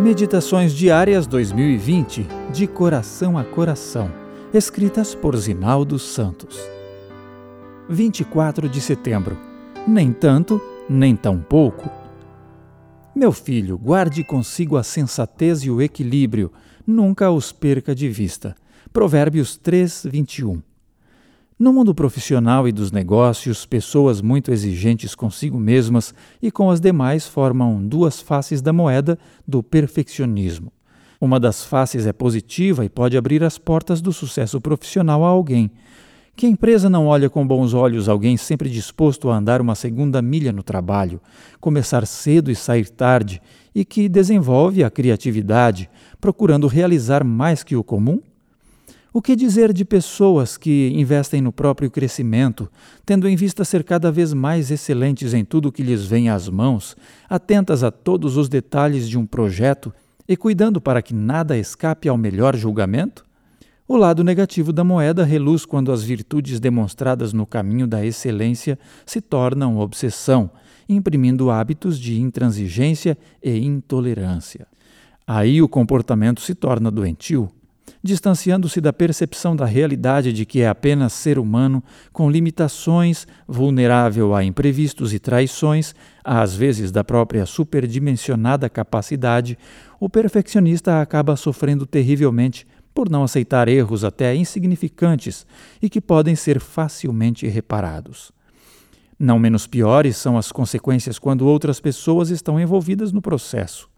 Meditações Diárias 2020, de coração a coração, escritas por Zinaldo Santos. 24 de setembro. Nem tanto, nem tão pouco. Meu filho, guarde consigo a sensatez e o equilíbrio, nunca os perca de vista. Provérbios 3, 21. No mundo profissional e dos negócios, pessoas muito exigentes consigo mesmas e com as demais formam duas faces da moeda do perfeccionismo. Uma das faces é positiva e pode abrir as portas do sucesso profissional a alguém. Que empresa não olha com bons olhos alguém sempre disposto a andar uma segunda milha no trabalho, começar cedo e sair tarde, e que desenvolve a criatividade, procurando realizar mais que o comum? O que dizer de pessoas que investem no próprio crescimento, tendo em vista ser cada vez mais excelentes em tudo que lhes vem às mãos, atentas a todos os detalhes de um projeto e cuidando para que nada escape ao melhor julgamento? O lado negativo da moeda reluz quando as virtudes demonstradas no caminho da excelência se tornam obsessão, imprimindo hábitos de intransigência e intolerância. Aí o comportamento se torna doentio distanciando-se da percepção da realidade de que é apenas ser humano, com limitações, vulnerável a imprevistos e traições, às vezes da própria superdimensionada capacidade, o perfeccionista acaba sofrendo terrivelmente por não aceitar erros até insignificantes e que podem ser facilmente reparados. Não menos piores são as consequências quando outras pessoas estão envolvidas no processo.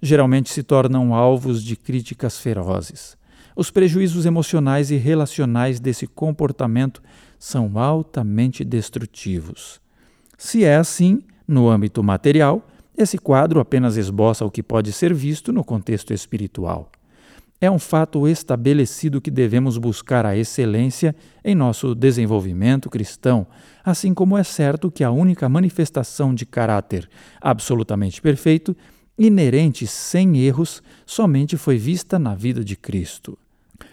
Geralmente se tornam alvos de críticas ferozes. Os prejuízos emocionais e relacionais desse comportamento são altamente destrutivos. Se é assim, no âmbito material, esse quadro apenas esboça o que pode ser visto no contexto espiritual. É um fato estabelecido que devemos buscar a excelência em nosso desenvolvimento cristão, assim como é certo que a única manifestação de caráter absolutamente perfeito inerente sem erros, somente foi vista na vida de Cristo.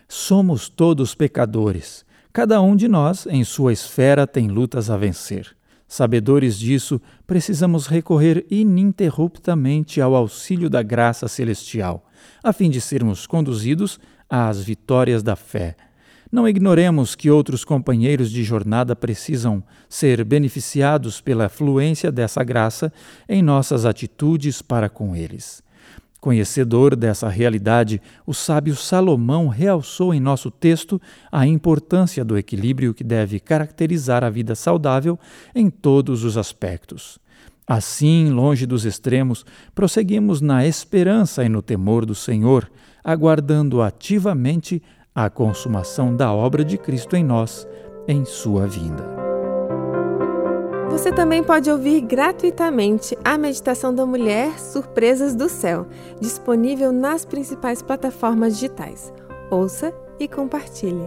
Somos todos pecadores. Cada um de nós, em sua esfera, tem lutas a vencer. Sabedores disso, precisamos recorrer ininterruptamente ao auxílio da graça celestial, a fim de sermos conduzidos às vitórias da fé não ignoremos que outros companheiros de jornada precisam ser beneficiados pela fluência dessa graça em nossas atitudes para com eles. Conhecedor dessa realidade, o sábio Salomão realçou em nosso texto a importância do equilíbrio que deve caracterizar a vida saudável em todos os aspectos. Assim, longe dos extremos, prosseguimos na esperança e no temor do Senhor, aguardando ativamente a consumação da obra de Cristo em nós, em sua vinda. Você também pode ouvir gratuitamente a Meditação da Mulher Surpresas do Céu, disponível nas principais plataformas digitais. Ouça e compartilhe.